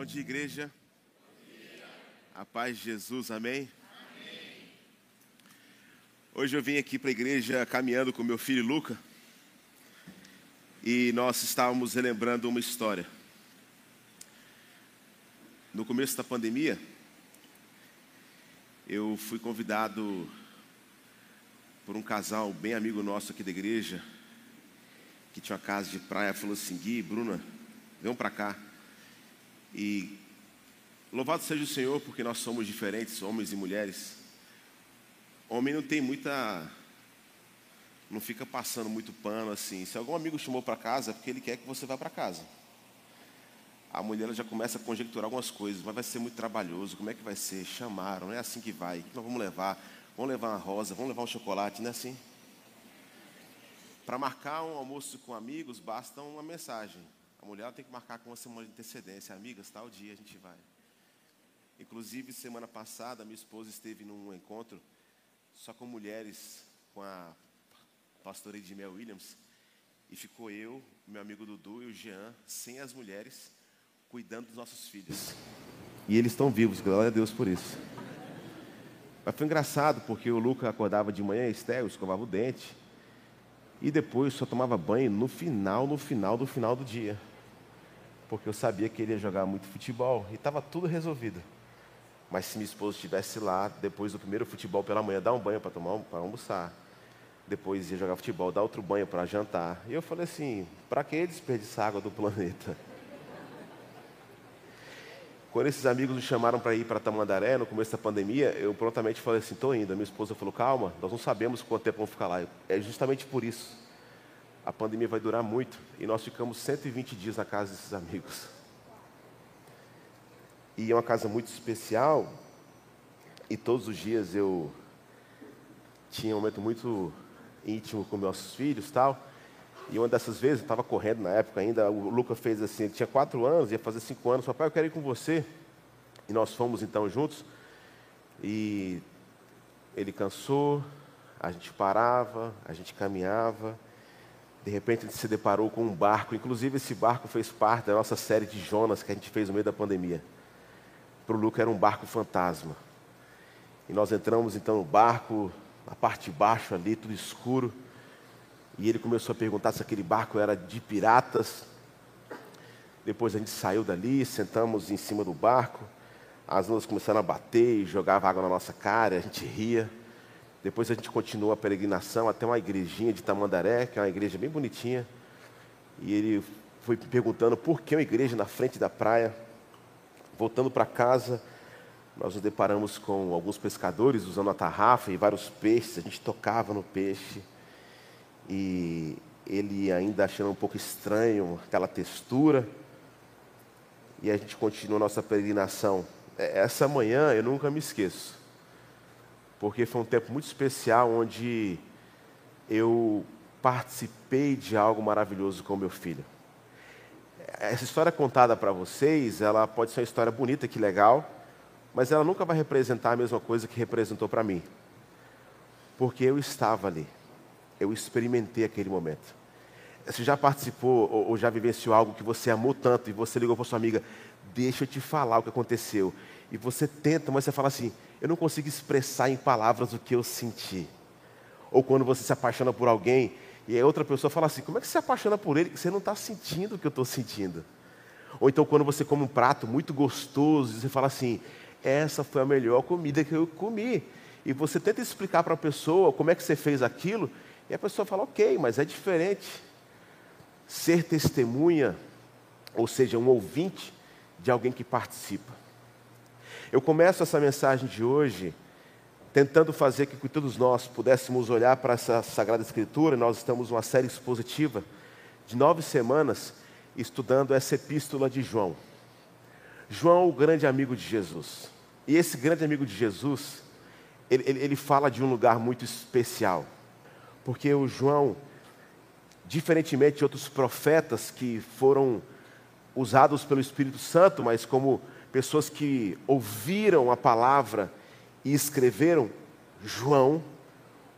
Bom dia, igreja. A paz de Jesus, amém? Hoje eu vim aqui para a igreja caminhando com meu filho Luca e nós estávamos relembrando uma história. No começo da pandemia, eu fui convidado por um casal bem amigo nosso aqui da igreja, que tinha uma casa de praia, falou assim: Gui, Bruna, venham para cá. E louvado seja o Senhor, porque nós somos diferentes, homens e mulheres. Homem não tem muita. Não fica passando muito pano assim. Se algum amigo chamou para casa, é porque ele quer que você vá para casa. A mulher já começa a conjecturar algumas coisas, mas vai ser muito trabalhoso. Como é que vai ser? Chamaram, não é assim que vai. O que nós vamos levar? Vamos levar uma rosa, vamos levar um chocolate, não é assim? Para marcar um almoço com amigos, basta uma mensagem. A mulher tem que marcar com uma semana de antecedência. Amigas, tal dia a gente vai. Inclusive, semana passada, minha esposa esteve num encontro só com mulheres, com a pastora Edmel Williams, e ficou eu, meu amigo Dudu e o Jean, sem as mulheres, cuidando dos nossos filhos. E eles estão vivos, glória a Deus por isso. Mas foi engraçado, porque o Luca acordava de manhã, Estel, escovava o dente, e depois só tomava banho no final, no final do final do dia. Porque eu sabia que ele ia jogar muito futebol e estava tudo resolvido. Mas se minha esposa estivesse lá, depois do primeiro futebol pela manhã, dar um banho para tomar para almoçar. Depois ia jogar futebol, dar outro banho para jantar. E eu falei assim: para que desperdiçar água do planeta? Quando esses amigos me chamaram para ir para Tamandaré, no começo da pandemia, eu prontamente falei assim: estou indo. A minha esposa falou: calma, nós não sabemos quanto tempo vamos ficar lá. É justamente por isso. A pandemia vai durar muito e nós ficamos 120 dias na casa desses amigos. E é uma casa muito especial. E todos os dias eu tinha um momento muito íntimo com meus filhos tal. E uma dessas vezes, eu estava correndo na época ainda, o Lucas fez assim, ele tinha quatro anos, ia fazer cinco anos, papai, eu quero ir com você. E nós fomos então juntos. E ele cansou, a gente parava, a gente caminhava. De repente ele se deparou com um barco, inclusive esse barco fez parte da nossa série de Jonas que a gente fez no meio da pandemia para o Luca era um barco fantasma. E nós entramos então no barco, na parte de baixo ali, tudo escuro. E ele começou a perguntar se aquele barco era de piratas. Depois a gente saiu dali, sentamos em cima do barco. As ondas começaram a bater e jogavam água na nossa cara, a gente ria. Depois a gente continuou a peregrinação até uma igrejinha de Tamandaré, que é uma igreja bem bonitinha. E ele foi perguntando por que uma igreja na frente da praia. Voltando para casa, nós nos deparamos com alguns pescadores usando a tarrafa e vários peixes. A gente tocava no peixe e ele ainda achando um pouco estranho aquela textura. E a gente continua a nossa peregrinação. É, essa manhã eu nunca me esqueço, porque foi um tempo muito especial onde eu participei de algo maravilhoso com meu filho essa história contada para vocês, ela pode ser uma história bonita, que legal, mas ela nunca vai representar a mesma coisa que representou para mim. Porque eu estava ali, eu experimentei aquele momento. Você já participou ou, já vivenciou algo que você amou tanto e você ligou para sua amiga, deixa eu te falar o que aconteceu. E você tenta, mas você fala assim, eu não consigo expressar em palavras o que eu senti. Ou quando você se apaixona por alguém e a outra pessoa fala assim: como é que você se apaixona por ele? Você não está sentindo o que eu estou sentindo. Ou então, quando você come um prato muito gostoso, você fala assim: essa foi a melhor comida que eu comi. E você tenta explicar para a pessoa como é que você fez aquilo, e a pessoa fala: ok, mas é diferente. Ser testemunha, ou seja, um ouvinte de alguém que participa. Eu começo essa mensagem de hoje tentando fazer que todos nós pudéssemos olhar para essa Sagrada Escritura. Nós estamos numa série expositiva de nove semanas estudando essa epístola de João. João, o grande amigo de Jesus. E esse grande amigo de Jesus, ele, ele, ele fala de um lugar muito especial. Porque o João, diferentemente de outros profetas que foram usados pelo Espírito Santo, mas como pessoas que ouviram a palavra e escreveram João,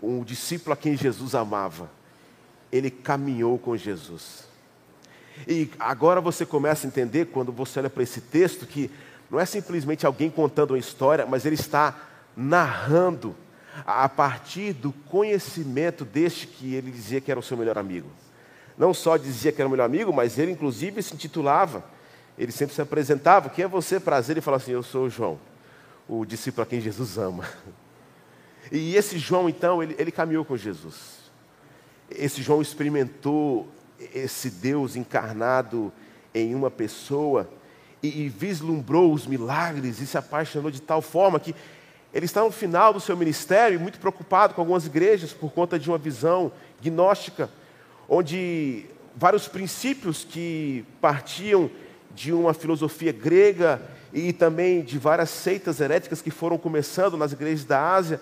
um discípulo a quem Jesus amava. Ele caminhou com Jesus. E agora você começa a entender, quando você olha para esse texto, que não é simplesmente alguém contando uma história, mas ele está narrando a partir do conhecimento deste que ele dizia que era o seu melhor amigo. Não só dizia que era o melhor amigo, mas ele inclusive se intitulava, ele sempre se apresentava, quem é você, prazer? Ele fala assim, eu sou o João, o discípulo a quem Jesus ama. E esse João, então, ele, ele caminhou com Jesus. Esse João experimentou esse Deus encarnado em uma pessoa e, e vislumbrou os milagres e se apaixonou de tal forma que ele está no final do seu ministério muito preocupado com algumas igrejas por conta de uma visão gnóstica, onde vários princípios que partiam de uma filosofia grega e também de várias seitas heréticas que foram começando nas igrejas da Ásia.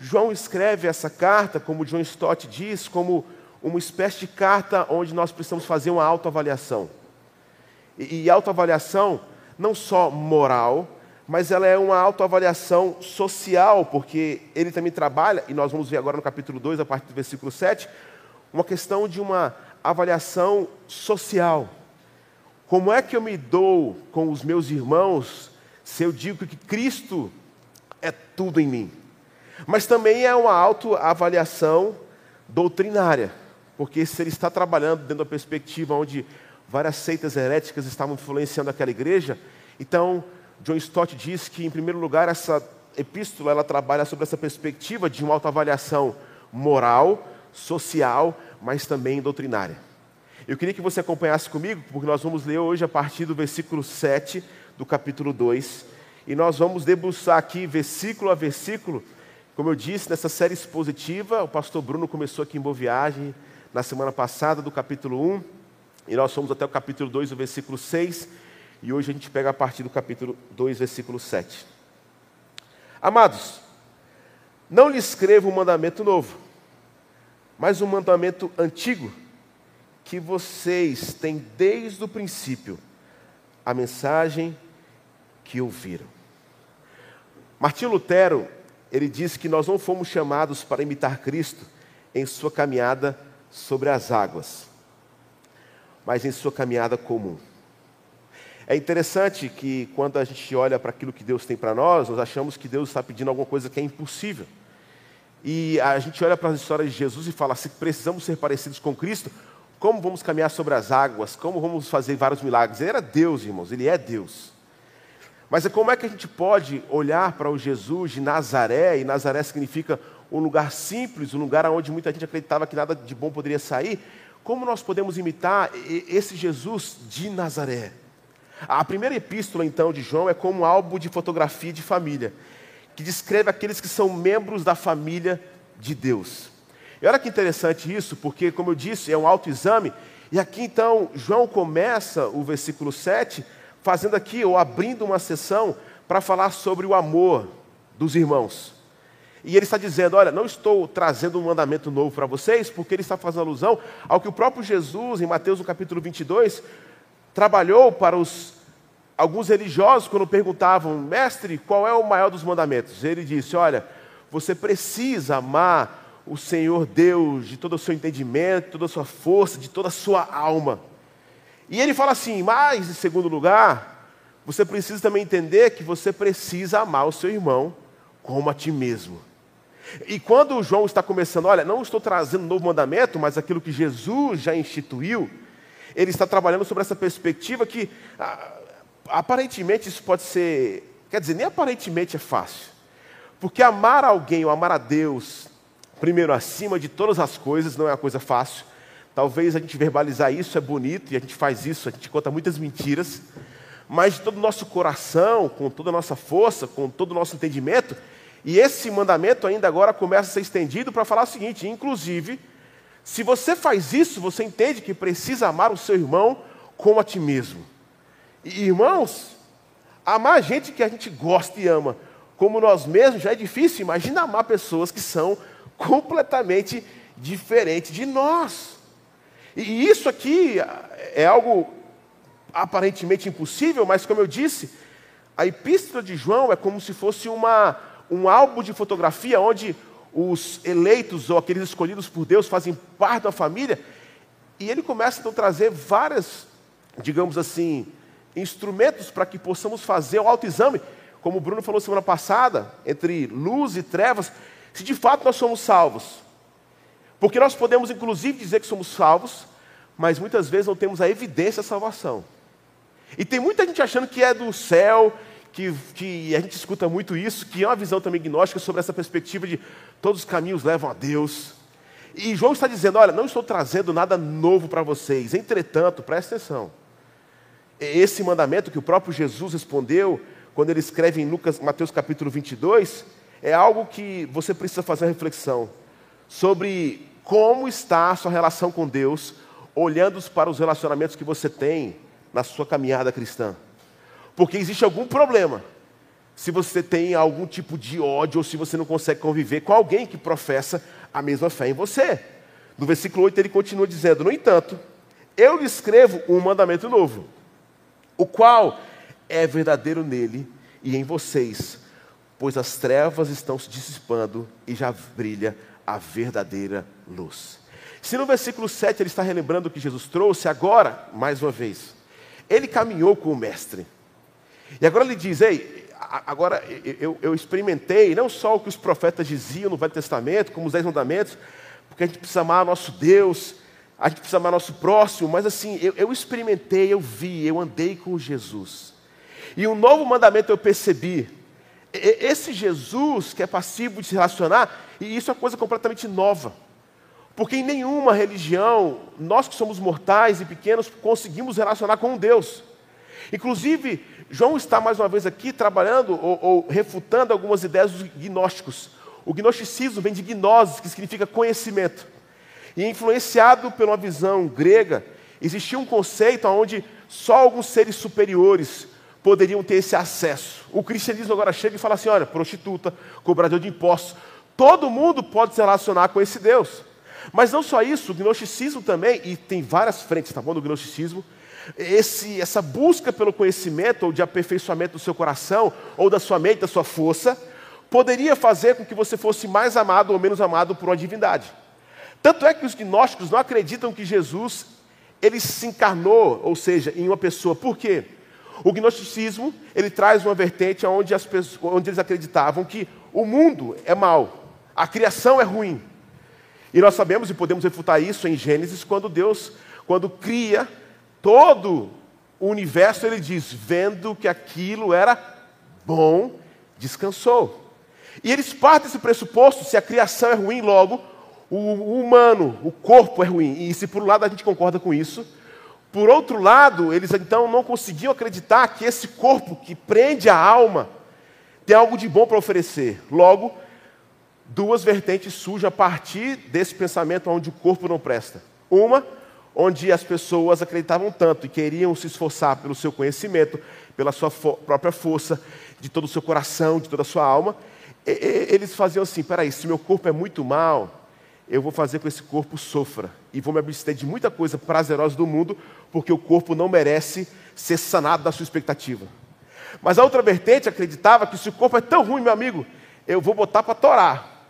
João escreve essa carta, como John Stott diz, como uma espécie de carta onde nós precisamos fazer uma autoavaliação. E, e autoavaliação não só moral, mas ela é uma autoavaliação social, porque ele também trabalha, e nós vamos ver agora no capítulo 2, a partir do versículo 7, uma questão de uma avaliação social. Como é que eu me dou com os meus irmãos se eu digo que Cristo é tudo em mim? Mas também é uma autoavaliação doutrinária, porque se ele está trabalhando dentro da perspectiva onde várias seitas heréticas estavam influenciando aquela igreja, então John Stott diz que, em primeiro lugar, essa epístola ela trabalha sobre essa perspectiva de uma autoavaliação moral, social, mas também doutrinária. Eu queria que você acompanhasse comigo, porque nós vamos ler hoje a partir do versículo 7 do capítulo 2, e nós vamos debruçar aqui versículo a versículo. Como eu disse, nessa série expositiva, o pastor Bruno começou aqui em Boa Viagem na semana passada do capítulo 1, e nós fomos até o capítulo 2, o versículo 6, e hoje a gente pega a partir do capítulo 2, versículo 7. Amados, não lhe escrevo um mandamento novo, mas um mandamento antigo que vocês têm desde o princípio a mensagem que ouviram. Martinho Lutero, ele disse que nós não fomos chamados para imitar Cristo em sua caminhada sobre as águas, mas em sua caminhada comum. É interessante que quando a gente olha para aquilo que Deus tem para nós, nós achamos que Deus está pedindo alguma coisa que é impossível. E a gente olha para as histórias de Jesus e fala: se precisamos ser parecidos com Cristo, como vamos caminhar sobre as águas? Como vamos fazer vários milagres? Ele era Deus, irmãos, ele é Deus. Mas é como é que a gente pode olhar para o Jesus de Nazaré, e Nazaré significa um lugar simples, um lugar onde muita gente acreditava que nada de bom poderia sair. Como nós podemos imitar esse Jesus de Nazaré? A primeira epístola, então, de João é como um álbum de fotografia de família, que descreve aqueles que são membros da família de Deus. E olha que interessante isso, porque, como eu disse, é um autoexame, e aqui então João começa o versículo 7, fazendo aqui, ou abrindo uma sessão, para falar sobre o amor dos irmãos. E ele está dizendo: Olha, não estou trazendo um mandamento novo para vocês, porque ele está fazendo alusão ao que o próprio Jesus, em Mateus no capítulo 22, trabalhou para os alguns religiosos quando perguntavam, mestre, qual é o maior dos mandamentos? Ele disse: Olha, você precisa amar o Senhor Deus de todo o seu entendimento, toda a sua força, de toda a sua alma. E ele fala assim: mas, em segundo lugar, você precisa também entender que você precisa amar o seu irmão como a ti mesmo. E quando João está começando, olha, não estou trazendo um novo mandamento, mas aquilo que Jesus já instituiu, ele está trabalhando sobre essa perspectiva que ah, aparentemente isso pode ser, quer dizer, nem aparentemente é fácil. Porque amar alguém ou amar a Deus, primeiro acima de todas as coisas, não é uma coisa fácil. Talvez a gente verbalizar isso é bonito e a gente faz isso, a gente conta muitas mentiras, mas de todo o nosso coração, com toda a nossa força, com todo o nosso entendimento, e esse mandamento ainda agora começa a ser estendido para falar o seguinte: inclusive, se você faz isso, você entende que precisa amar o seu irmão como a ti mesmo. E, irmãos, amar gente que a gente gosta e ama como nós mesmos já é difícil. Imagina amar pessoas que são completamente diferentes de nós. E isso aqui é algo aparentemente impossível, mas como eu disse, a epístola de João é como se fosse uma, um álbum de fotografia onde os eleitos ou aqueles escolhidos por Deus fazem parte da família. E ele começa então a trazer várias, digamos assim, instrumentos para que possamos fazer o autoexame, como o Bruno falou semana passada, entre luz e trevas, se de fato nós somos salvos. Porque nós podemos, inclusive, dizer que somos salvos, mas muitas vezes não temos a evidência da salvação. E tem muita gente achando que é do céu, que, que a gente escuta muito isso, que é uma visão também gnóstica sobre essa perspectiva de todos os caminhos levam a Deus. E João está dizendo: olha, não estou trazendo nada novo para vocês, entretanto, presta atenção. Esse mandamento que o próprio Jesus respondeu, quando ele escreve em Lucas, Mateus capítulo 22, é algo que você precisa fazer reflexão sobre como está a sua relação com Deus, olhando para os relacionamentos que você tem na sua caminhada cristã. Porque existe algum problema se você tem algum tipo de ódio ou se você não consegue conviver com alguém que professa a mesma fé em você. No versículo 8 ele continua dizendo: No entanto, eu lhe escrevo um mandamento novo, o qual é verdadeiro nele e em vocês, pois as trevas estão se dissipando e já brilha a verdadeira luz. Se no versículo 7 ele está relembrando o que Jesus trouxe, agora, mais uma vez, ele caminhou com o Mestre. E agora ele diz: Ei, agora eu, eu, experimentei não só o que os profetas diziam no Velho Testamento, como os Dez Mandamentos, porque a gente precisa amar nosso Deus, a gente precisa amar nosso próximo, mas assim, eu, eu experimentei, eu vi, eu andei com Jesus. E um novo mandamento eu percebi. Esse Jesus que é passivo de se relacionar, e isso é uma coisa completamente nova. Porque em nenhuma religião, nós que somos mortais e pequenos, conseguimos relacionar com Deus. Inclusive, João está mais uma vez aqui trabalhando ou, ou refutando algumas ideias dos gnósticos. O gnosticismo vem de gnosis, que significa conhecimento. E influenciado uma visão grega, existia um conceito onde só alguns seres superiores poderiam ter esse acesso. O cristianismo agora chega e fala assim: olha, prostituta, cobrador de impostos, todo mundo pode se relacionar com esse Deus. Mas não só isso, o gnosticismo também, e tem várias frentes, tá bom, do gnosticismo, esse, essa busca pelo conhecimento ou de aperfeiçoamento do seu coração, ou da sua mente, da sua força, poderia fazer com que você fosse mais amado ou menos amado por uma divindade. Tanto é que os gnósticos não acreditam que Jesus ele se encarnou, ou seja, em uma pessoa. Por quê? O gnosticismo ele traz uma vertente onde, as pessoas, onde eles acreditavam que o mundo é mau, a criação é ruim. E nós sabemos e podemos refutar isso em Gênesis, quando Deus, quando cria todo o universo, ele diz: vendo que aquilo era bom, descansou. E eles partem desse pressuposto: se a criação é ruim, logo o humano, o corpo é ruim. E se por um lado a gente concorda com isso, por outro lado, eles então não conseguiam acreditar que esse corpo que prende a alma tem algo de bom para oferecer. Logo, duas vertentes surgem a partir desse pensamento onde o corpo não presta. Uma, onde as pessoas acreditavam tanto e queriam se esforçar pelo seu conhecimento, pela sua fo própria força, de todo o seu coração, de toda a sua alma. E, e, eles faziam assim: peraí, se meu corpo é muito mal, eu vou fazer com que esse corpo sofra e vou me abster de muita coisa prazerosa do mundo, porque o corpo não merece ser sanado da sua expectativa. Mas a outra vertente acreditava que se o corpo é tão ruim, meu amigo, eu vou botar para torar,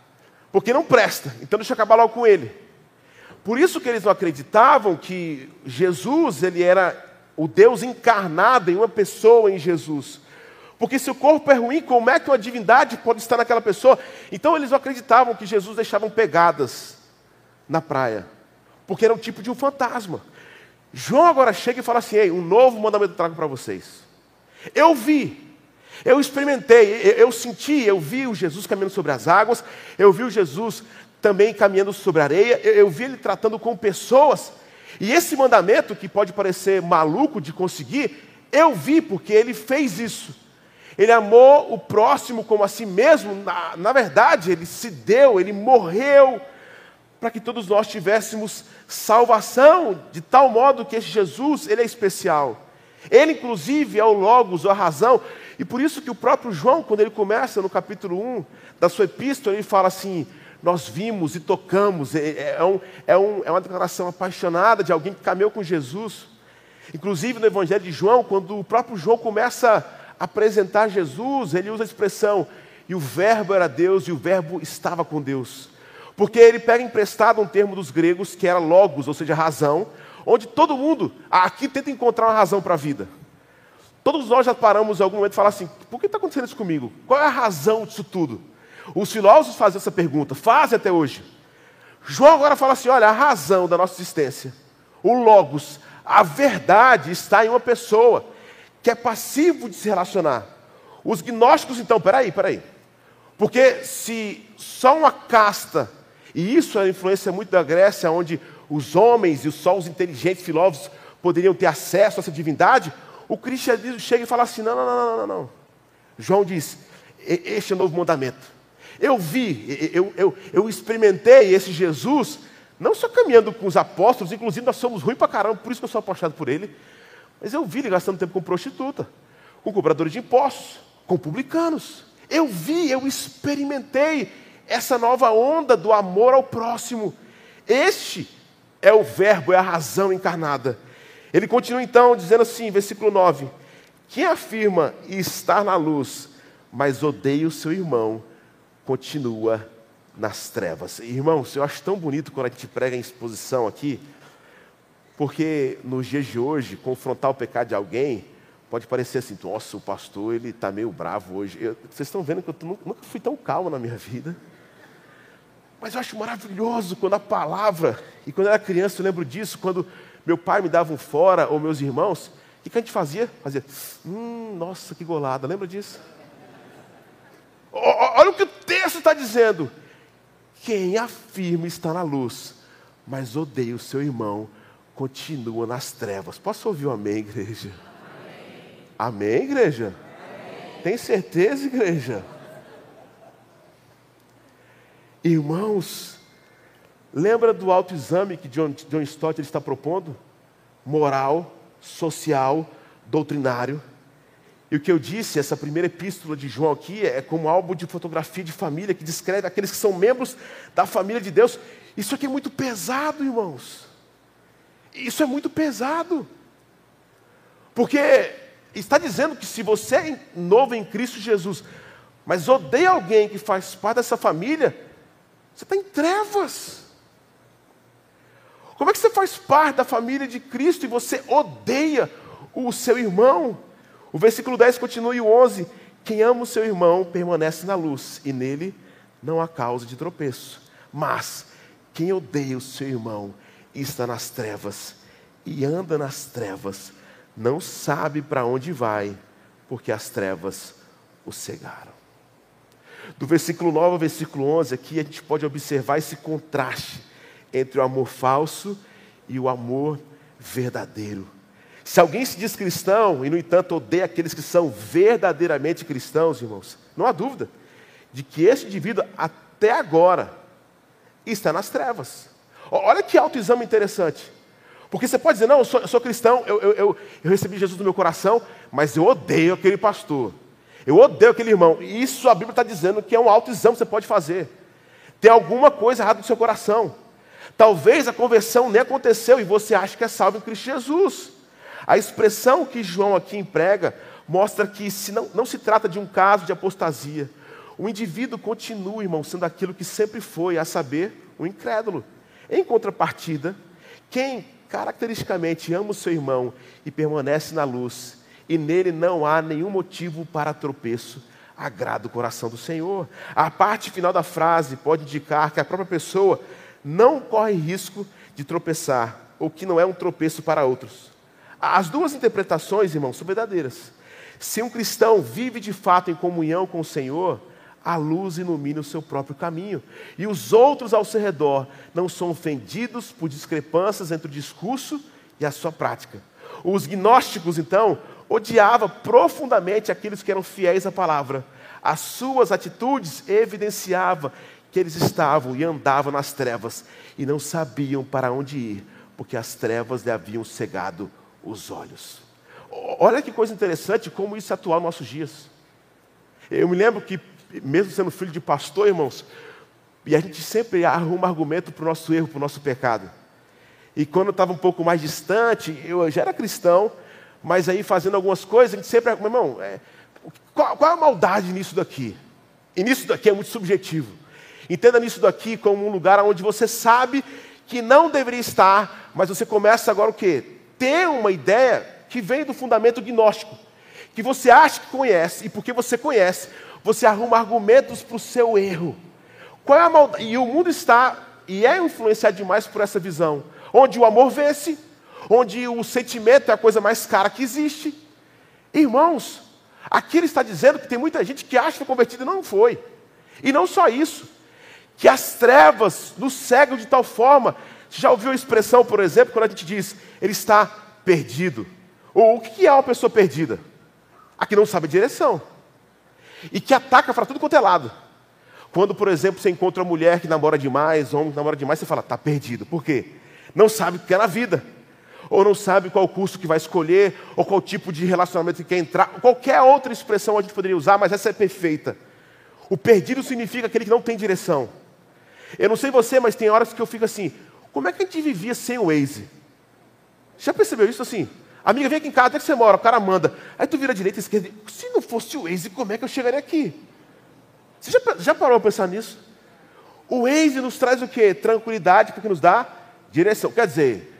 porque não presta, então deixa eu acabar logo com ele. Por isso que eles não acreditavam que Jesus, ele era o Deus encarnado em uma pessoa em Jesus. Porque se o corpo é ruim, como é que uma divindade pode estar naquela pessoa? Então eles não acreditavam que Jesus deixava pegadas na praia, porque era um tipo de um fantasma. João agora chega e fala assim: Ei, um novo mandamento eu trago para vocês. Eu vi, eu experimentei, eu, eu, senti, eu vi o Jesus caminhando sobre as águas, eu vi o Jesus também caminhando sobre a areia, eu, eu vi ele tratando com pessoas. E esse mandamento, que pode parecer maluco de conseguir, eu vi porque ele fez isso. Ele amou o próximo como a si mesmo. Na, na verdade, ele se deu, ele morreu para que todos nós tivéssemos salvação, de tal modo que esse Jesus, ele é especial. Ele, inclusive, é o Logos, a razão. E por isso que o próprio João, quando ele começa no capítulo 1 da sua epístola, ele fala assim: Nós vimos e tocamos. É, é, um, é, um, é uma declaração apaixonada de alguém que caminhou com Jesus. Inclusive no Evangelho de João, quando o próprio João começa apresentar Jesus, ele usa a expressão: E o Verbo era Deus e o Verbo estava com Deus. Porque ele pega emprestado um termo dos gregos que era logos, ou seja, razão, onde todo mundo aqui tenta encontrar uma razão para a vida. Todos nós já paramos em algum momento e falar assim: por que está acontecendo isso comigo? Qual é a razão disso tudo? Os filósofos fazem essa pergunta, fazem até hoje. João agora fala assim: olha, a razão da nossa existência, o Logos, a verdade está em uma pessoa que é passivo de se relacionar. Os gnósticos, então, peraí, peraí. Porque se só uma casta, e isso é a influência muito da Grécia, onde os homens e só os inteligentes filósofos poderiam ter acesso a essa divindade, o cristianismo chega e fala assim: não, não, não, não, não. João diz: este é o novo mandamento. Eu vi, eu, eu, eu experimentei esse Jesus, não só caminhando com os apóstolos, inclusive nós somos ruins pra caramba, por isso que eu sou apaixonado por ele, mas eu vi ele gastando tempo com prostituta, com cobradores de impostos, com publicanos. Eu vi, eu experimentei essa nova onda do amor ao próximo. Este é o Verbo, é a razão encarnada. Ele continua então dizendo assim, versículo 9: Quem afirma estar na luz, mas odeia o seu irmão, continua nas trevas. Irmãos, eu acho tão bonito quando a gente prega em exposição aqui, porque nos dias de hoje, confrontar o pecado de alguém pode parecer assim, nossa, o pastor ele está meio bravo hoje. Eu, vocês estão vendo que eu nunca, fui tão calmo na minha vida. Mas eu acho maravilhoso quando a palavra, e quando eu era criança eu lembro disso, quando meu pai me dava um fora, ou meus irmãos, o que a gente fazia? Fazia, hum, nossa, que golada, lembra disso? Olha o que o texto está dizendo. Quem afirma está na luz, mas odeia o seu irmão, continua nas trevas. Posso ouvir um amém, igreja? Amém, amém igreja? Amém. Tem certeza, igreja? Irmãos, lembra do autoexame que John, John Stott está propondo? Moral, social, doutrinário. E o que eu disse, essa primeira epístola de João aqui é como um álbum de fotografia de família que descreve aqueles que são membros da família de Deus. Isso aqui é muito pesado, irmãos. Isso é muito pesado. Porque está dizendo que se você é novo em Cristo Jesus, mas odeia alguém que faz parte dessa família, você está em trevas. Como é que você faz parte da família de Cristo e você odeia o seu irmão? O versículo 10 continua e o 11: Quem ama o seu irmão permanece na luz, e nele não há causa de tropeço. Mas quem odeia o seu irmão está nas trevas, e anda nas trevas, não sabe para onde vai, porque as trevas o cegaram. Do versículo 9 ao versículo 11, aqui a gente pode observar esse contraste entre o amor falso e o amor verdadeiro. Se alguém se diz cristão e, no entanto, odeia aqueles que são verdadeiramente cristãos, irmãos, não há dúvida de que esse indivíduo, até agora, está nas trevas. Olha que autoexame interessante. Porque você pode dizer, não, eu sou, eu sou cristão, eu, eu, eu, recebi Jesus no meu coração, mas eu odeio aquele pastor. Eu odeio aquele irmão. E isso a Bíblia está dizendo que é um autoexame que você pode fazer. Tem alguma coisa errada no seu coração. Talvez a conversão nem aconteceu e você acha que é salvo em Cristo Jesus. A expressão que João aqui emprega mostra que se não, não se trata de um caso de apostasia. O indivíduo continua, irmão, sendo aquilo que sempre foi, a saber, o incrédulo. Em contrapartida, quem caracteristicamente ama o seu irmão e permanece na luz, e nele não há nenhum motivo para tropeço, agrada o coração do Senhor. A parte final da frase pode indicar que a própria pessoa não corre risco de tropeçar, ou que não é um tropeço para outros. As duas interpretações, irmãos, são verdadeiras. Se um cristão vive de fato em comunhão com o Senhor, a luz ilumina o seu próprio caminho. E os outros ao seu redor não são ofendidos por discrepâncias entre o discurso e a sua prática. Os gnósticos, então, odiavam profundamente aqueles que eram fiéis à palavra. As suas atitudes evidenciavam que eles estavam e andavam nas trevas e não sabiam para onde ir, porque as trevas lhe haviam cegado os olhos. Olha que coisa interessante como isso é atual nos nossos dias. Eu me lembro que, mesmo sendo filho de pastor, irmãos, e a gente sempre arruma argumento para o nosso erro, para o nosso pecado. E quando eu estava um pouco mais distante, eu já era cristão, mas aí fazendo algumas coisas, a gente sempre, meu irmão, é, qual, qual, é a maldade nisso daqui? E nisso daqui é muito subjetivo. Entenda nisso daqui como um lugar onde você sabe que não deveria estar, mas você começa agora o quê? Ter uma ideia que vem do fundamento gnóstico, que você acha que conhece, e porque você conhece, você arruma argumentos para o seu erro. Qual é a maldade? E o mundo está e é influenciado demais por essa visão, onde o amor vence, onde o sentimento é a coisa mais cara que existe. Irmãos, aqui ele está dizendo que tem muita gente que acha que foi convertida e não foi. E não só isso, que as trevas nos cegam de tal forma. Você já ouviu a expressão, por exemplo, quando a gente diz ele está perdido? Ou o que é uma pessoa perdida? A que não sabe a direção. E que ataca para tudo quanto é lado. Quando, por exemplo, você encontra uma mulher que namora demais, homem que namora demais, você fala, está perdido. Por quê? Não sabe o que é na vida. Ou não sabe qual curso que vai escolher, ou qual tipo de relacionamento que quer entrar. Qualquer outra expressão a gente poderia usar, mas essa é perfeita. O perdido significa aquele que não tem direção. Eu não sei você, mas tem horas que eu fico assim: como é que a gente vivia sem o Waze? Já percebeu isso assim? Amiga, vem aqui em casa, onde é que você mora? O cara manda. Aí tu vira direita esquerda. Se não fosse o Waze, como é que eu chegaria aqui? Você já, já parou para pensar nisso? O Waze nos traz o quê? Tranquilidade, porque nos dá direção. Quer dizer,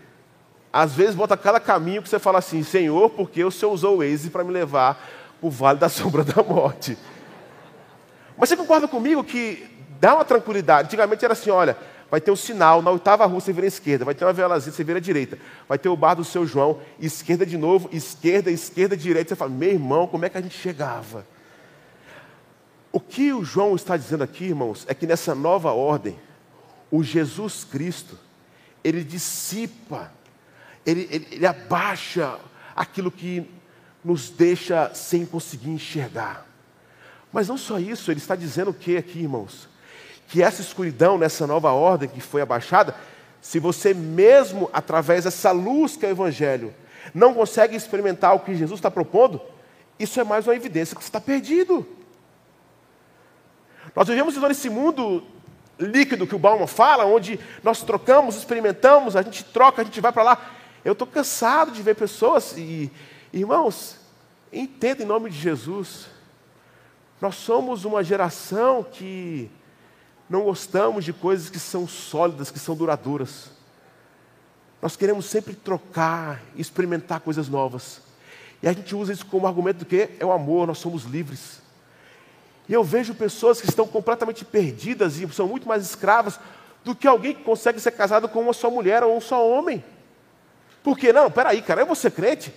às vezes bota cada caminho que você fala assim, Senhor, porque o Senhor usou o Waze para me levar para o vale da sombra da morte. Mas você concorda comigo que dá uma tranquilidade? Antigamente era assim, olha, vai ter o um sinal, na oitava rua você vira à esquerda, vai ter uma velazinha, você vira à direita, vai ter o bar do seu João, esquerda de novo, esquerda, esquerda, direita. Você fala, meu irmão, como é que a gente chegava? O que o João está dizendo aqui, irmãos, é que nessa nova ordem, o Jesus Cristo, ele dissipa, ele, ele, ele abaixa aquilo que nos deixa sem conseguir enxergar. Mas não só isso, ele está dizendo o que aqui, irmãos? Que essa escuridão, nessa nova ordem que foi abaixada, se você mesmo, através dessa luz que é o Evangelho, não consegue experimentar o que Jesus está propondo, isso é mais uma evidência que você está perdido. Nós vivemos nesse mundo líquido que o Bauman fala, onde nós trocamos, experimentamos, a gente troca, a gente vai para lá. Eu estou cansado de ver pessoas e, irmãos, entenda em nome de Jesus. Nós somos uma geração que não gostamos de coisas que são sólidas, que são duradouras. Nós queremos sempre trocar, experimentar coisas novas. E a gente usa isso como argumento do que é o amor, nós somos livres. E eu vejo pessoas que estão completamente perdidas e são muito mais escravas do que alguém que consegue ser casado com uma só mulher ou um só homem. Por quê? Não, peraí, cara, eu vou ser crente?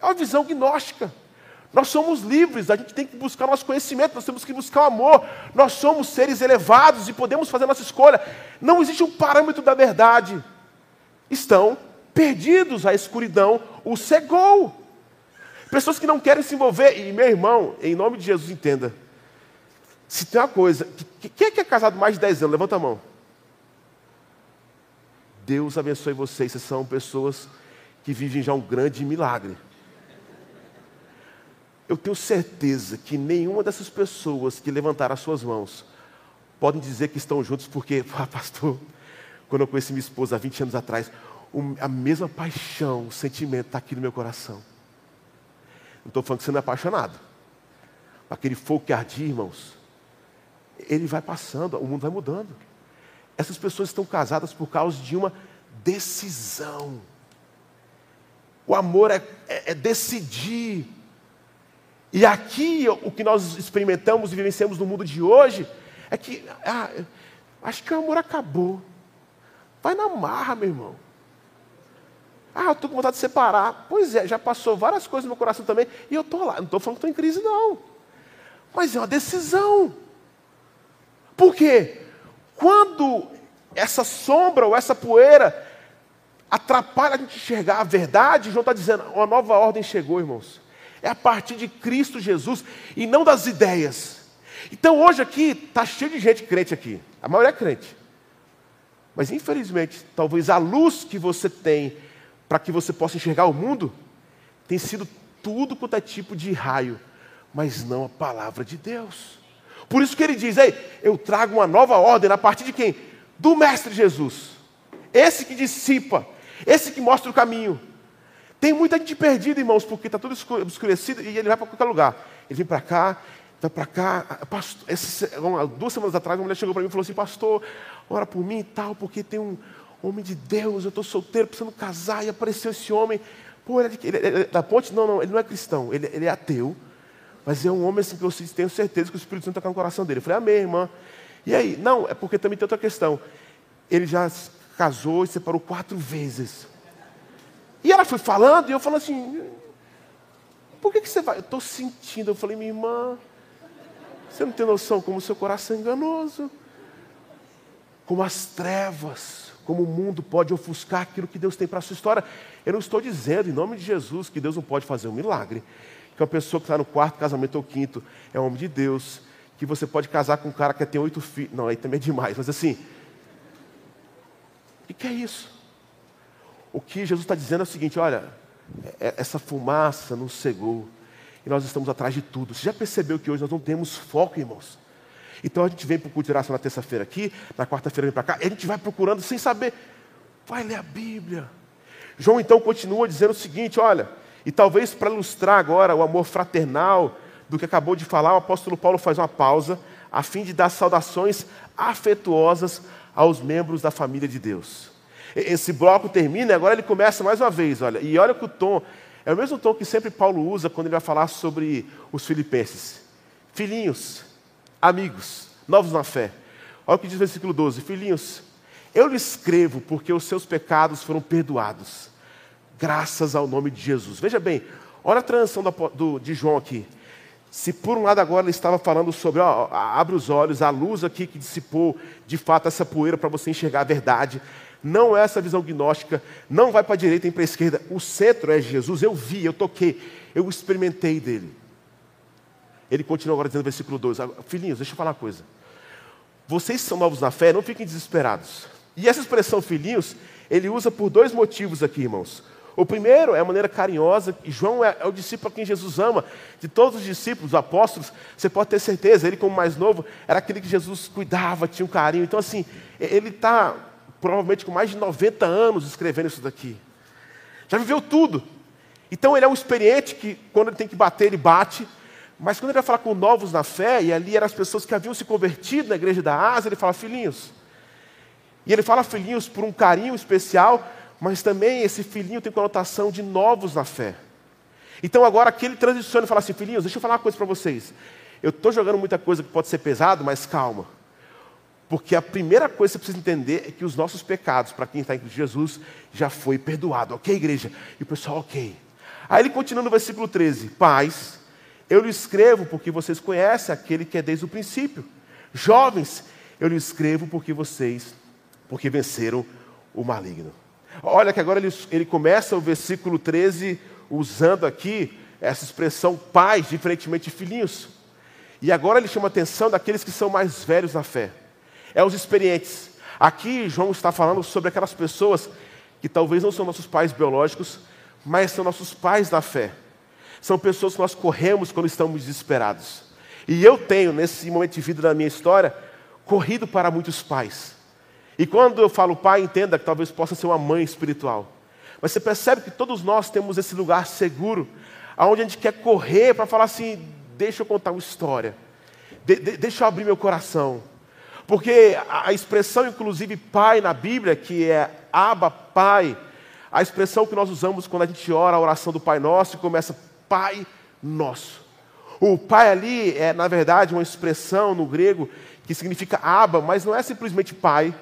É uma visão gnóstica. Nós somos livres, a gente tem que buscar nosso conhecimento, nós temos que buscar o amor. Nós somos seres elevados e podemos fazer nossa escolha. Não existe um parâmetro da verdade. Estão perdidos, a escuridão o cegou. Pessoas que não querem se envolver, e meu irmão, em nome de Jesus, entenda. Se tem uma coisa, quem é que é casado mais de 10 anos? Levanta a mão. Deus abençoe vocês, vocês são pessoas que vivem já um grande milagre. Eu tenho certeza que nenhuma dessas pessoas que levantaram as suas mãos podem dizer que estão juntos porque, ah, pastor, quando eu conheci minha esposa há 20 anos atrás, a mesma paixão, o sentimento está aqui no meu coração. Não estou falando que você não é apaixonado. Aquele fogo que ardia, irmãos, ele vai passando, o mundo vai mudando. Essas pessoas estão casadas por causa de uma decisão. O amor é, é, é decidir. E aqui o que nós experimentamos e vivenciamos no mundo de hoje é que ah, acho que o amor acabou. Vai na marra, meu irmão. Ah, eu estou com vontade de separar. Pois é, já passou várias coisas no meu coração também. E eu estou lá. Não estou falando que estou em crise, não. Mas é uma decisão. Por quê? Quando essa sombra ou essa poeira atrapalha a gente enxergar a verdade, João está dizendo, uma nova ordem chegou, irmãos. É a partir de Cristo Jesus e não das ideias. Então hoje aqui está cheio de gente crente aqui. A maioria é crente. Mas infelizmente, talvez a luz que você tem para que você possa enxergar o mundo tem sido tudo quanto é tipo de raio, mas não a palavra de Deus. Por isso que ele diz: Ei, eu trago uma nova ordem a partir de quem? Do Mestre Jesus. Esse que dissipa, esse que mostra o caminho. Tem muita gente perdida, irmãos, porque está tudo escurecido e ele vai para qualquer lugar. Ele vem para cá, vai para cá. Pastor, esse, duas semanas atrás, uma mulher chegou para mim e falou assim: Pastor, ora por mim e tal, porque tem um homem de Deus, eu estou solteiro, precisando casar, e apareceu esse homem. Pô, ele é, de, ele, ele, da ponte? Não, não, ele não é cristão, ele, ele é ateu. Mas é um homem assim que eu tenho certeza que o Espírito Santo está no coração dele. Eu falei, amém, irmã. E aí? Não, é porque também tem outra questão. Ele já casou e separou quatro vezes. E ela foi falando, e eu falei assim: por que, que você vai? Eu estou sentindo. Eu falei, minha irmã, você não tem noção como o seu coração é enganoso, como as trevas, como o mundo pode ofuscar aquilo que Deus tem para a sua história. Eu não estou dizendo, em nome de Jesus, que Deus não pode fazer um milagre que uma pessoa que está no quarto casamento ou quinto é homem de Deus, que você pode casar com um cara que tem oito filhos. Não, aí também é demais, mas assim. O que é isso? O que Jesus está dizendo é o seguinte: olha, é, essa fumaça nos cegou e nós estamos atrás de tudo. Você já percebeu que hoje nós não temos foco, irmãos? Então a gente vem para o culto de na terça-feira aqui, na quarta-feira vem para cá, e a gente vai procurando sem saber. Vai ler a Bíblia. João então continua dizendo o seguinte: olha, e talvez para ilustrar agora o amor fraternal do que acabou de falar, o apóstolo Paulo faz uma pausa a fim de dar saudações afetuosas aos membros da família de Deus. Esse bloco termina e agora ele começa mais uma vez, olha. E olha que o tom é o mesmo tom que sempre Paulo usa quando ele vai falar sobre os filipenses. Filhinhos, amigos, novos na fé. Olha o que diz o versículo 12: Filhinhos, eu lhe escrevo porque os seus pecados foram perdoados graças ao nome de Jesus. Veja bem, olha a transição do, do, de João aqui. Se por um lado agora ele estava falando sobre, ó, abre os olhos, a luz aqui que dissipou de fato essa poeira para você enxergar a verdade. Não é essa visão gnóstica, não vai para a direita e para a esquerda. O centro é Jesus. Eu vi, eu toquei, eu experimentei dele. Ele continua agora dizendo no versículo 2: Filhinhos, deixa eu falar uma coisa. Vocês são novos na fé, não fiquem desesperados. E essa expressão filhinhos, ele usa por dois motivos aqui, irmãos. O primeiro é a maneira carinhosa, e João é, é, o discípulo a quem Jesus ama. De todos os discípulos, os apóstolos, você pode ter certeza, ele, como mais novo, era aquele que Jesus cuidava, tinha um carinho. Então, assim, ele está provavelmente com mais de 90 anos escrevendo isso daqui. Já viveu tudo. Então, ele é um experiente que, quando ele tem que bater, ele bate. Mas quando ele vai falar com novos na fé, e ali eram as pessoas que haviam se convertido na igreja da Ásia, ele fala filhinhos. E ele fala filhinhos por um carinho especial, mas também esse filhinho tem conotação de novos na fé. Então agora aqui ele transiciona e fala assim: filhinhos, deixa eu falar uma coisa para vocês. Eu estou jogando muita coisa que pode ser pesado, mas calma. Porque a primeira coisa que você precisa entender é que os nossos pecados, para quem está em Jesus, já foi perdoado. Ok, igreja? E o pessoal, ok. Aí ele continua no versículo 13: Pais, eu lhe escrevo porque vocês conhecem aquele que é desde o princípio. Jovens, eu lhe escrevo porque vocês, porque venceram o maligno. Olha que agora ele, ele começa o versículo 13 usando aqui essa expressão pais, diferentemente filhinhos. E agora ele chama a atenção daqueles que são mais velhos na fé. É os experientes. Aqui João está falando sobre aquelas pessoas que talvez não são nossos pais biológicos, mas são nossos pais da fé. São pessoas que nós corremos quando estamos desesperados. E eu tenho, nesse momento de vida da minha história, corrido para muitos pais. E quando eu falo pai, entenda que talvez possa ser uma mãe espiritual. Mas você percebe que todos nós temos esse lugar seguro, aonde a gente quer correr para falar assim: deixa eu contar uma história, de, de, deixa eu abrir meu coração. Porque a, expressão, inclusive, pai na Bíblia, que é aba, pai, a expressão que nós usamos quando a gente ora a oração do Pai Nosso e começa Pai Nosso. O pai ali é, na verdade, uma expressão no grego que significa aba, mas não é simplesmente pai,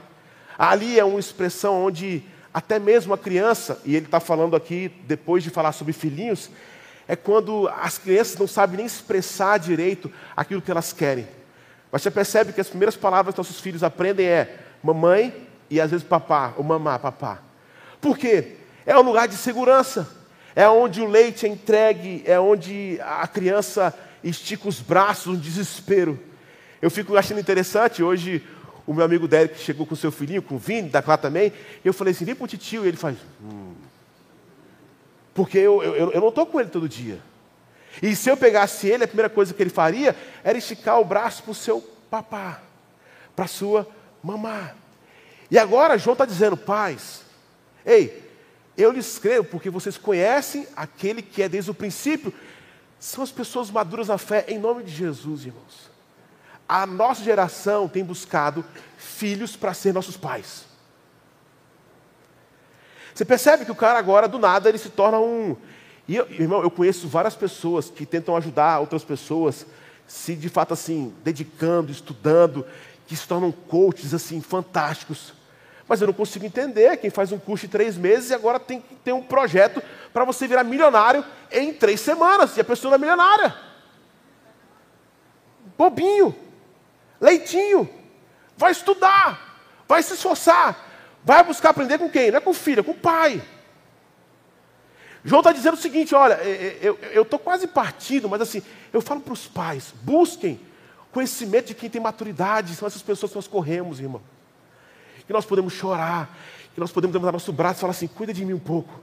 Ali é uma expressão onde até mesmo a criança, e ele está falando aqui, depois de falar sobre filhinhos, é quando as crianças não sabem nem expressar direito aquilo que elas querem. Mas você percebe que as primeiras palavras que nossos filhos aprendem é mamãe e às vezes papá, ou mamá, papá. Por quê? É um lugar de segurança. É onde o leite é entregue, é onde a criança estica os braços no desespero. Eu fico achando interessante, hoje o meu amigo Derek chegou com seu filhinho, com o Vini, da Clá também, e eu falei assim, vem o titio, e ele faz, hum. Porque eu, eu, eu não estou com ele todo dia. E se eu pegasse ele, a primeira coisa que ele faria era esticar o braço para o seu papá, para a sua mamá. E agora João está dizendo, pais, ei, eu lhes escrevo porque vocês conhecem aquele que é desde o princípio. são as pessoas maduras na fé, em nome de Jesus, irmãos. A nossa geração tem buscado filhos para ser nossos pais. Você percebe que o cara agora, do nada, ele se torna um. E eu, irmão, eu conheço várias pessoas que tentam ajudar outras pessoas, se de fato assim, dedicando, estudando, que se tornam coaches assim, fantásticos. Mas eu não consigo entender quem faz um curso de três meses e agora tem que ter um projeto para você virar milionário em três semanas. E a pessoa não é milionária. Bobinho, leitinho, vai estudar, vai se esforçar. Vai buscar aprender com quem? Não é com o filho, é com o pai. João está dizendo o seguinte: olha, eu estou quase partindo, mas assim, eu falo para os pais: busquem conhecimento de quem tem maturidade, são essas pessoas que nós corremos, irmão. Que nós podemos chorar, que nós podemos levantar nosso braço e falar assim: cuida de mim um pouco.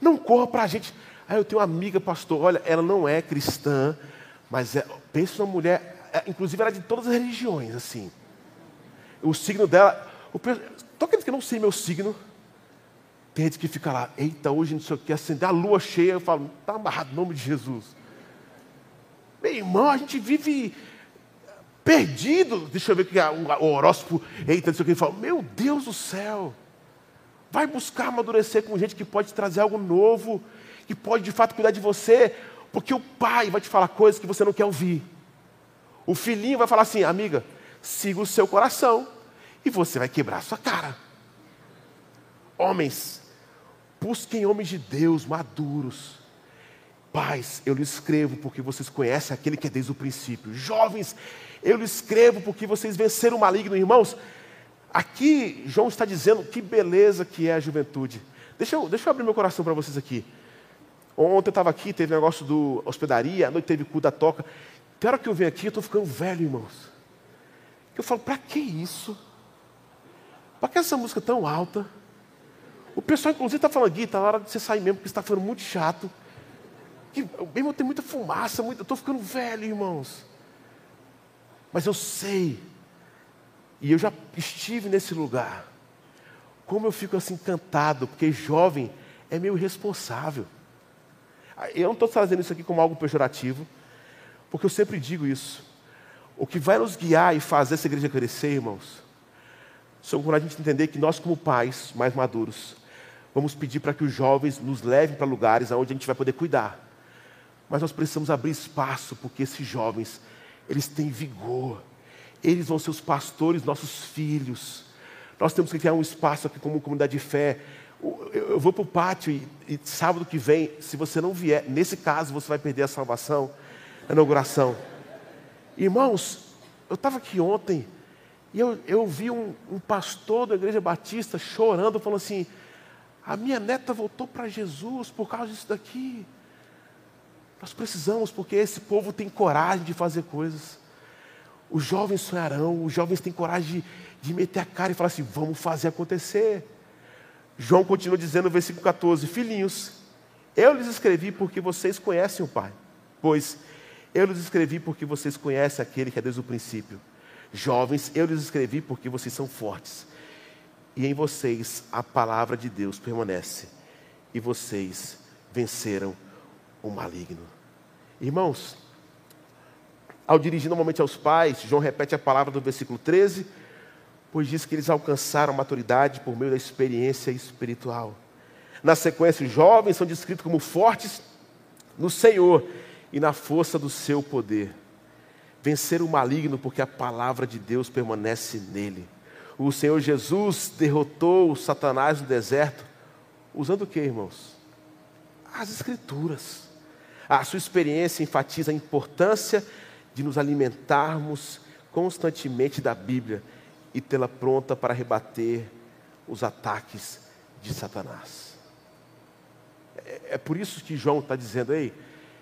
Não corra para a gente. Ah, eu tenho uma amiga, pastor, olha, ela não é cristã, mas é, pensa numa mulher, é, inclusive ela é de todas as religiões, assim. O signo dela, Estou acreditando que não sei meu signo. Tem gente que fica lá, eita, hoje não sei o que, acender a lua cheia. Eu falo, está amarrado, em nome de Jesus. Meu irmão, a gente vive perdido. Deixa eu ver que é o horóscopo, eita, não sei o que. Ele fala, meu Deus do céu. Vai buscar amadurecer com gente que pode trazer algo novo, que pode de fato cuidar de você, porque o pai vai te falar coisas que você não quer ouvir. O filhinho vai falar assim, amiga, siga o seu coração e você vai quebrar a sua cara. Homens, busquem homens de Deus maduros. Pais, eu lhe escrevo porque vocês conhecem aquele que é desde o princípio. Jovens, eu lhe escrevo porque vocês venceram o maligno, irmãos. Aqui João está dizendo que beleza que é a juventude. Deixa eu, deixa eu abrir meu coração para vocês aqui. Ontem eu estava aqui, teve negócio do hospedaria, à noite teve cu da toca. Tem hora que eu venho aqui, eu estou ficando velho, irmãos. Eu falo, para que isso? Para que essa música tão alta? O pessoal, inclusive, está falando, Gui, está na hora de você sair mesmo, porque está ficando muito chato. Que, irmão, tem muita fumaça, muito, eu estou ficando velho, irmãos. Mas eu sei, e eu já estive nesse lugar, como eu fico assim encantado, porque jovem é meio irresponsável. Eu não estou trazendo isso aqui como algo pejorativo, porque eu sempre digo isso. O que vai nos guiar e fazer essa igreja crescer, irmãos, são quando a gente entender que nós, como pais mais maduros, vamos pedir para que os jovens nos levem para lugares onde a gente vai poder cuidar. Mas nós precisamos abrir espaço, porque esses jovens, eles têm vigor. Eles vão ser os pastores, nossos filhos. Nós temos que criar um espaço aqui como comunidade de fé. Eu vou para o pátio e, e, sábado que vem, se você não vier, nesse caso você vai perder a salvação, a inauguração. Irmãos, eu estava aqui ontem, e eu, eu vi um, um pastor da igreja batista chorando, falando assim: a minha neta voltou para Jesus por causa disso daqui. Nós precisamos, porque esse povo tem coragem de fazer coisas. Os jovens sonharão, os jovens têm coragem de, de meter a cara e falar assim: vamos fazer acontecer. João continua dizendo no versículo 14: Filhinhos, eu lhes escrevi porque vocês conhecem o Pai. Pois eu lhes escrevi porque vocês conhecem aquele que é desde o princípio. Jovens, eu lhes escrevi porque vocês são fortes. E em vocês a palavra de Deus permanece. E vocês venceram o maligno. Irmãos, ao dirigir normalmente aos pais, João repete a palavra do versículo 13, pois diz que eles alcançaram maturidade por meio da experiência espiritual. Na sequência, os jovens são descritos como fortes no Senhor e na força do seu poder vencer o maligno, porque a palavra de Deus permanece nele. O Senhor Jesus derrotou Satanás no deserto, usando o que, irmãos? As Escrituras. A sua experiência enfatiza a importância de nos alimentarmos constantemente da Bíblia e tê-la pronta para rebater os ataques de Satanás. É, é por isso que João está dizendo, ei,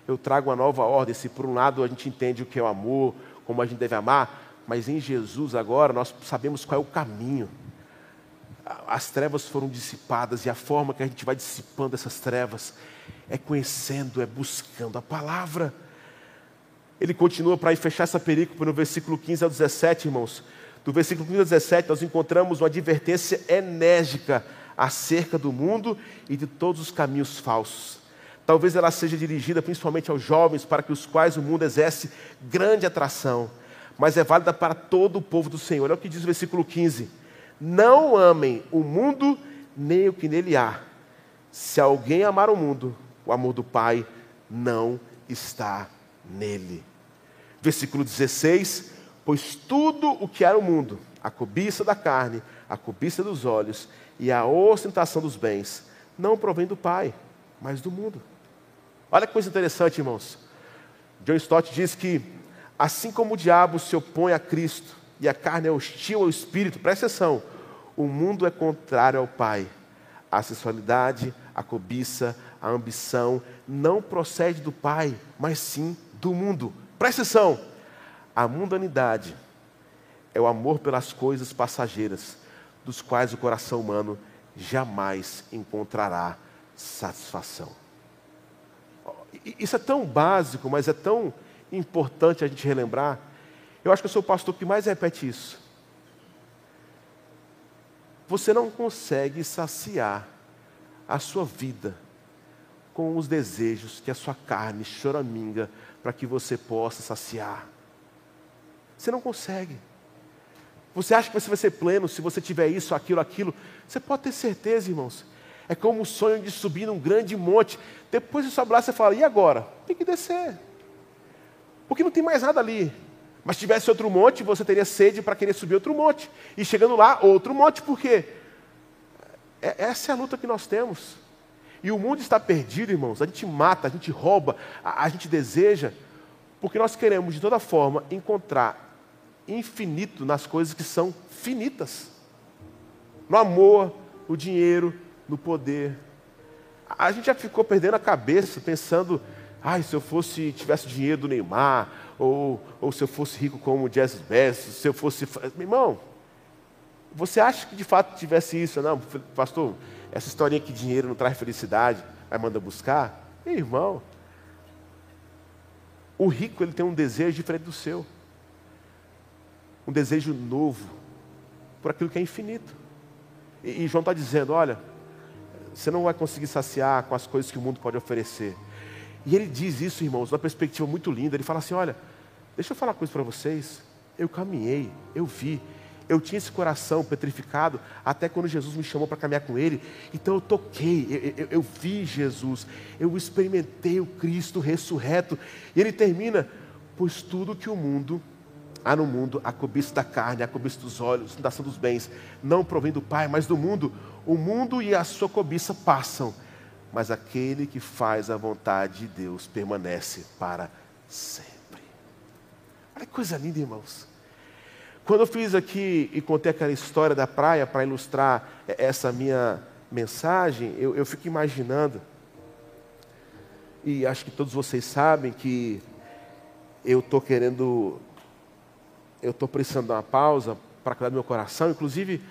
eu trago uma nova ordem. Se por um lado a gente entende o que é o amor, como a gente deve amar, mas em Jesus agora nós sabemos qual é o caminho. As trevas foram dissipadas e a forma que a gente vai dissipando essas trevas é conhecendo, é buscando a palavra. Ele continua para fechar essa perícope no versículo 15 ao 17, irmãos. Do versículo 15 ao 17, nós encontramos uma advertência enérgica acerca do mundo e de todos os caminhos falsos Talvez ela seja dirigida principalmente aos jovens, para que os quais o mundo exerce grande atração, mas é válida para todo o povo do Senhor. Olha o que diz o versículo 15: Não amem o mundo nem o que nele há. Se alguém amar o mundo, o amor do Pai não está nele. Versículo 16: Pois tudo o que era o mundo, a cobiça da carne, a cobiça dos olhos e a ostentação dos bens, não provém do Pai, mas do mundo. Olha que coisa interessante, irmãos. John Stott diz que, assim como o diabo se opõe a Cristo e a carne é hostil ao Espírito, presta atenção, o mundo é contrário ao Pai. A sensualidade, a cobiça, a ambição não procede do Pai, mas sim do mundo. Presta atenção, a mundanidade é o amor pelas coisas passageiras, dos quais o coração humano jamais encontrará satisfação. Isso é tão básico, mas é tão importante a gente relembrar. Eu acho que eu sou o pastor que mais repete isso. Você não consegue saciar a sua vida com os desejos que a sua carne choraminga para que você possa saciar. Você não consegue. Você acha que você vai ser pleno se você tiver isso, aquilo, aquilo. Você pode ter certeza, irmãos. É como o sonho de subir num grande monte. Depois de sobe lá, você fala, e agora? Tem que descer. Porque não tem mais nada ali. Mas se tivesse outro monte, você teria sede para querer subir outro monte. E chegando lá, outro monte. Por quê? É, essa é a luta que nós temos. E o mundo está perdido, irmãos. A gente mata, a gente rouba, a, a gente deseja, porque nós queremos, de toda forma, encontrar infinito nas coisas que são finitas. No amor, no dinheiro, no poder. A gente já ficou perdendo a cabeça pensando, ai, se eu fosse, tivesse dinheiro do Neymar, ou, ou se eu fosse rico como o Jazz Best, se eu fosse. Meu irmão, você acha que de fato tivesse isso? Não, pastor, essa historinha que dinheiro não traz felicidade, aí manda buscar? Meu irmão, o rico ele tem um desejo diferente do seu. Um desejo novo por aquilo que é infinito. E, e João está dizendo: olha, você não vai conseguir saciar com as coisas que o mundo pode oferecer. E ele diz isso, irmãos, numa perspectiva muito linda. Ele fala assim: olha, deixa eu falar uma coisa para vocês. Eu caminhei, eu vi, eu tinha esse coração petrificado até quando Jesus me chamou para caminhar com Ele. Então eu toquei, eu, eu, eu, vi Jesus, eu experimentei o Cristo ressurreto. E ele termina: pois tudo que o mundo há no mundo, a cobiça da carne, a cobiça dos olhos, a tentação dos bens, não provém do Pai, mas do mundo. O mundo e a sua cobiça passam, mas aquele que faz a vontade de Deus permanece para sempre. Olha que coisa linda, irmãos. Quando eu fiz aqui e contei aquela história da praia para ilustrar essa minha mensagem, eu, eu fico imaginando, e acho que todos vocês sabem que eu estou querendo, eu estou precisando de uma pausa para cuidar do meu coração, inclusive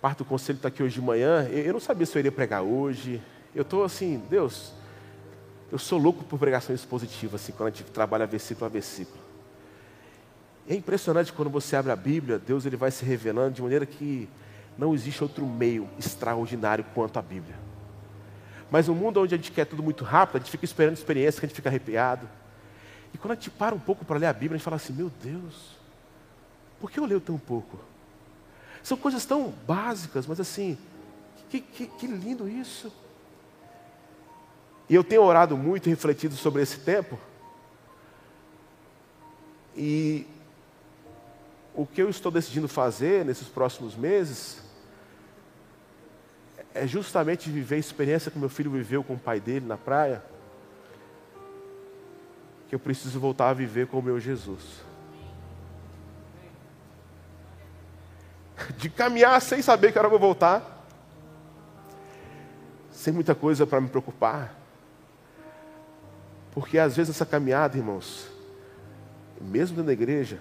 parte do conselho está aqui hoje de manhã. Eu não sabia se eu iria pregar hoje. Eu estou assim, Deus, eu sou louco por pregações positivas, assim, quando a gente trabalha versículo a versículo. É impressionante quando você abre a Bíblia, Deus ele vai se revelando de maneira que não existe outro meio extraordinário quanto a Bíblia. Mas no mundo onde a gente quer tudo muito rápido, a gente fica esperando experiência, que a gente fica arrepiado. E quando a gente para um pouco para ler a Bíblia, a gente fala assim: meu Deus, por que eu leio tão pouco? São coisas tão básicas, mas assim, que, que, que lindo isso. E eu tenho orado muito e refletido sobre esse tempo. E o que eu estou decidindo fazer nesses próximos meses é justamente viver a experiência que meu filho viveu com o pai dele na praia, que eu preciso voltar a viver com o meu Jesus. de caminhar sem saber que hora eu vou voltar, sem muita coisa para me preocupar. Porque às vezes essa caminhada, irmãos, mesmo dentro da igreja,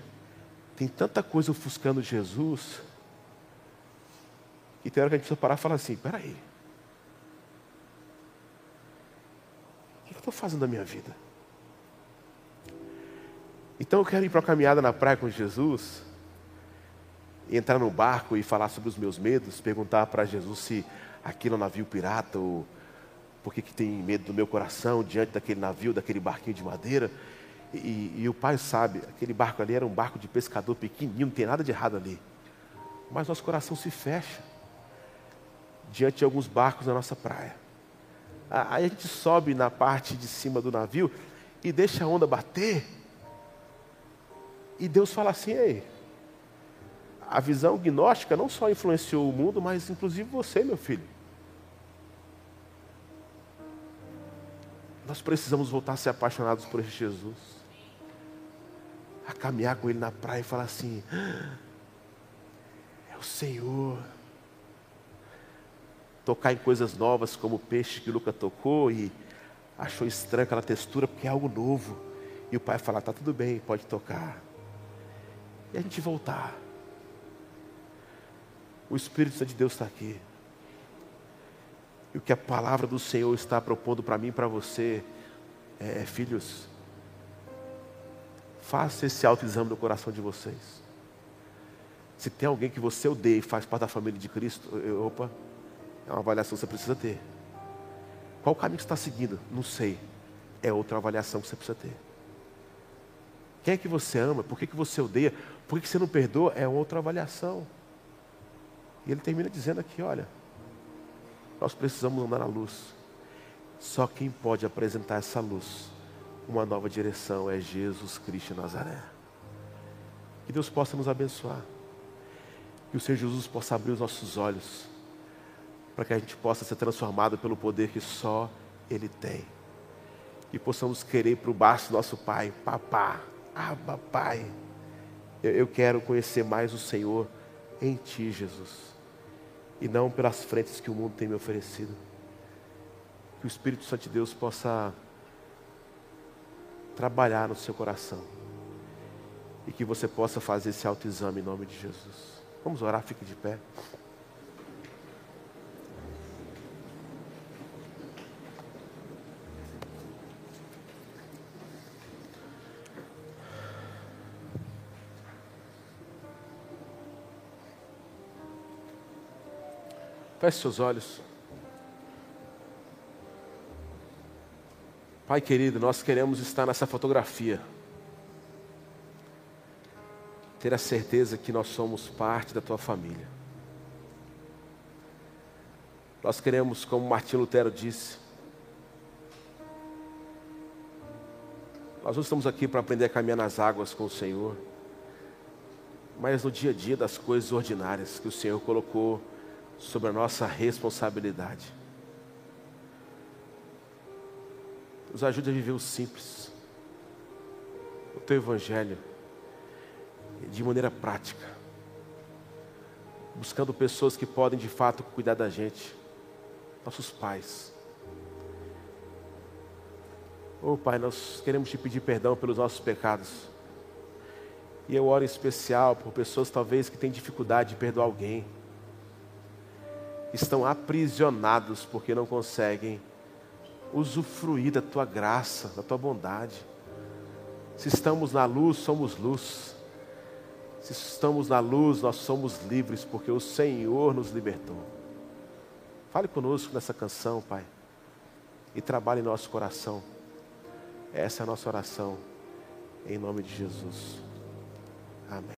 tem tanta coisa ofuscando Jesus, que tem hora que a gente precisa parar e falar assim: peraí, o que eu estou fazendo da minha vida? Então eu quero ir para uma caminhada na praia com Jesus, entrar no barco e falar sobre os meus medos, perguntar para Jesus se aquilo é um navio pirata ou por que, que tem medo do meu coração diante daquele navio, daquele barquinho de madeira. E, e, o pai sabe, aquele barco ali era um barco de pescador pequenininho, não tem nada de errado ali. Mas nosso coração se fecha diante de alguns barcos na nossa praia. Aí a gente sobe na parte de cima do navio e deixa a onda bater. E Deus fala assim: ei, a visão gnóstica não só influenciou o mundo, mas inclusive você, meu filho. Nós precisamos voltar a ser apaixonados por esse Jesus. A caminhar com Ele na praia e falar assim: ah, é o Senhor. Tocar em coisas novas, como o peixe que Luca tocou e achou estranha aquela textura, porque é algo novo. E o pai falar: tá tudo bem, pode tocar. E a gente voltar. O Espírito Santo de Deus está aqui. E o que a palavra do Senhor está propondo para mim e para você é, é, filhos, faça esse autoexame no coração de vocês. Se tem alguém que você odeia e faz parte da família de Cristo, eu, opa, é uma avaliação que você precisa ter. Qual o caminho que você está seguindo? Não sei. É outra avaliação que você precisa ter. Quem é que você ama? Por que, que você odeia? Por que, que você não perdoa? É outra avaliação. E ele termina dizendo aqui: olha, nós precisamos andar na luz. Só quem pode apresentar essa luz, uma nova direção, é Jesus Cristo de Nazaré. Que Deus possa nos abençoar. Que o Senhor Jesus possa abrir os nossos olhos, para que a gente possa ser transformado pelo poder que só Ele tem. E possamos querer para o baixo nosso Pai, papá, aba Pai. Eu quero conhecer mais o Senhor em Ti, Jesus e não pelas frentes que o mundo tem me oferecido. Que o Espírito Santo de Deus possa trabalhar no seu coração e que você possa fazer esse autoexame em nome de Jesus. Vamos orar, fique de pé. Feche seus olhos. Pai querido, nós queremos estar nessa fotografia. Ter a certeza que nós somos parte da tua família. Nós queremos, como Martim Lutero disse, nós não estamos aqui para aprender a caminhar nas águas com o Senhor, mas no dia a dia das coisas ordinárias que o Senhor colocou sobre a nossa responsabilidade. Nos ajude a viver o simples, o teu evangelho, de maneira prática, buscando pessoas que podem de fato cuidar da gente, nossos pais. Oh Pai, nós queremos te pedir perdão pelos nossos pecados. E eu oro em especial por pessoas talvez que têm dificuldade de perdoar alguém estão aprisionados porque não conseguem usufruir da tua graça, da tua bondade. Se estamos na luz, somos luz. Se estamos na luz, nós somos livres porque o Senhor nos libertou. Fale conosco nessa canção, Pai, e trabalhe em nosso coração. Essa é a nossa oração, em nome de Jesus. Amém.